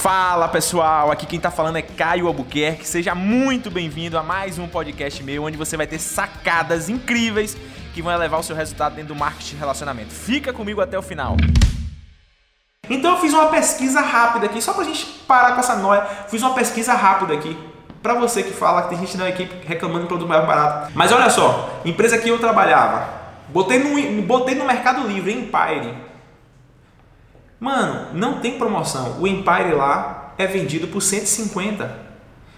Fala pessoal, aqui quem tá falando é Caio Albuquerque. Seja muito bem-vindo a mais um podcast meu, onde você vai ter sacadas incríveis que vão elevar o seu resultado dentro do marketing de relacionamento. Fica comigo até o final. Então eu fiz uma pesquisa rápida aqui, só pra gente parar com essa noia. Fiz uma pesquisa rápida aqui. Pra você que fala que tem gente na equipe reclamando de produto mais barato. Mas olha só, empresa que eu trabalhava, botei no, botei no Mercado Livre, Empire. Mano, não tem promoção. O Empire lá é vendido por 150.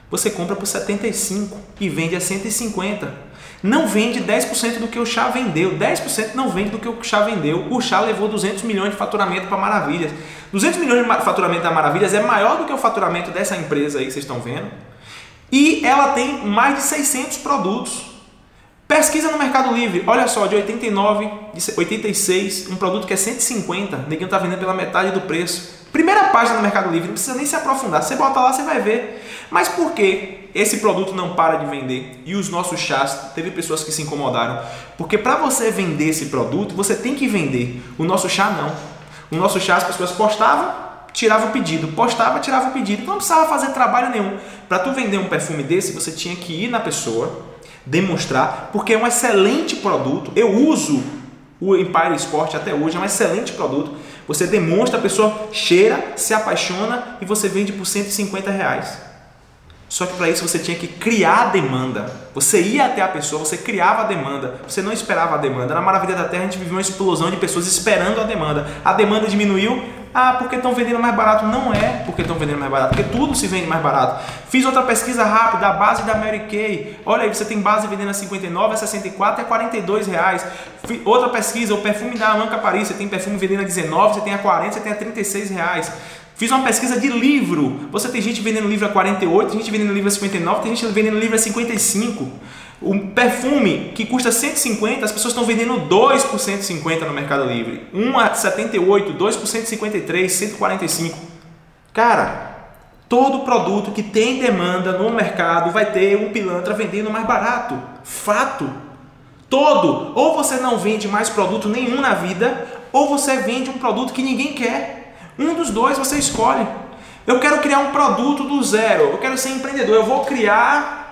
Você compra por 75 e vende a 150 não vende 10% do que o chá vendeu. 10% não vende do que o chá vendeu. O chá levou 200 milhões de faturamento para Maravilhas. 200 milhões de faturamento da Maravilhas é maior do que o faturamento dessa empresa aí que vocês estão vendo. E ela tem mais de 600 produtos. Pesquisa no Mercado Livre, olha só, de 89, de 86, um produto que é 150, ninguém está vendendo pela metade do preço. Primeira página do Mercado Livre, não precisa nem se aprofundar. Você bota lá, você vai ver. Mas por que esse produto não para de vender? E os nossos chás, teve pessoas que se incomodaram. Porque para você vender esse produto, você tem que vender. O nosso chá não. O nosso chá as pessoas postavam, tirava o pedido, postava, tirava o pedido. Então não precisava fazer trabalho nenhum. Para tu vender um perfume desse, você tinha que ir na pessoa, demonstrar, porque é um excelente produto. Eu uso o Empire Sport até hoje, é um excelente produto. Você demonstra, a pessoa cheira, se apaixona e você vende por 150 reais. Só que para isso você tinha que criar a demanda. Você ia até a pessoa, você criava a demanda. Você não esperava a demanda. Na Maravilha da Terra a gente viveu uma explosão de pessoas esperando a demanda. A demanda diminuiu. Ah, porque estão vendendo mais barato? Não é porque estão vendendo mais barato, porque tudo se vende mais barato. Fiz outra pesquisa rápida, a base da Mary Kay. Olha aí, você tem base vendendo a 59, a 64 e a 42 reais. Outra pesquisa, o perfume da Amanca Paris, você tem perfume vendendo a 19, você tem a 40, você tem a 36 reais. Fiz uma pesquisa de livro. Você tem gente vendendo livro a 48, tem gente vendendo livro a 59, tem gente vendendo livro a 55. Um perfume que custa 150, as pessoas estão vendendo 2 por 150 no Mercado Livre. 1 a 78, 2 por 153, 145. Cara, todo produto que tem demanda no mercado vai ter um pilantra vendendo mais barato. Fato. Todo. Ou você não vende mais produto nenhum na vida, ou você vende um produto que ninguém quer. Um dos dois você escolhe. Eu quero criar um produto do zero. Eu quero ser empreendedor. Eu vou criar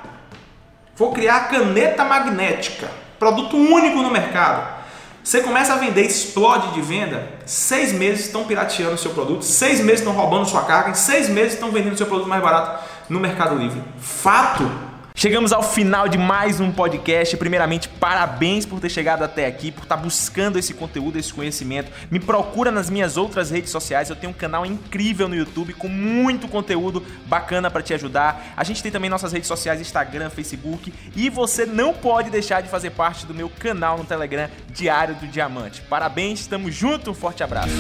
vou criar caneta magnética, produto único no mercado. Você começa a vender, explode de venda, seis meses estão pirateando o seu produto, seis meses estão roubando sua carga, seis meses estão vendendo seu produto mais barato no Mercado Livre. Fato! Chegamos ao final de mais um podcast. Primeiramente, parabéns por ter chegado até aqui, por estar buscando esse conteúdo, esse conhecimento. Me procura nas minhas outras redes sociais. Eu tenho um canal incrível no YouTube com muito conteúdo bacana para te ajudar. A gente tem também nossas redes sociais, Instagram, Facebook, e você não pode deixar de fazer parte do meu canal no Telegram Diário do Diamante. Parabéns, estamos juntos, um forte abraço.